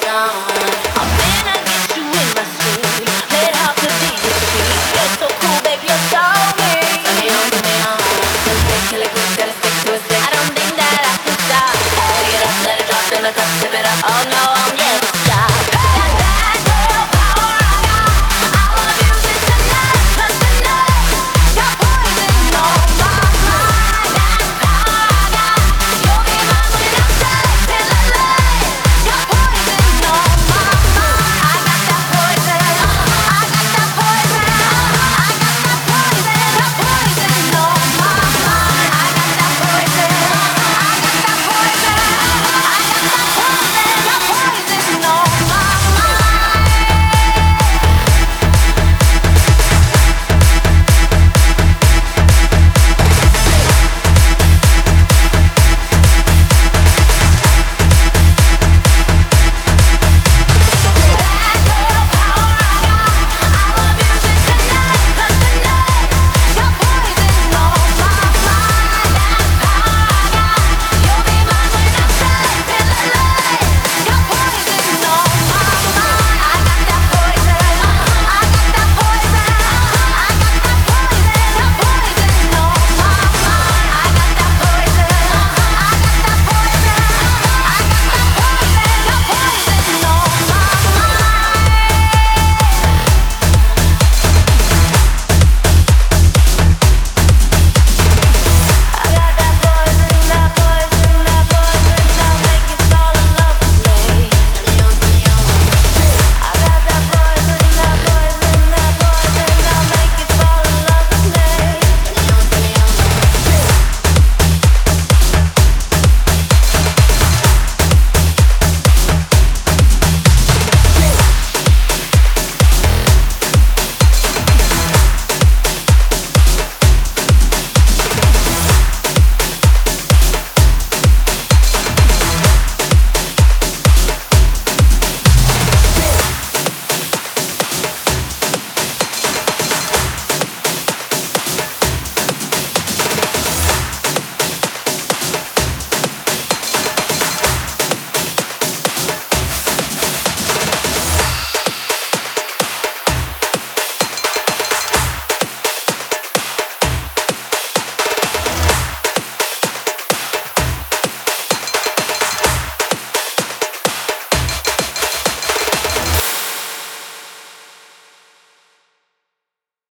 down.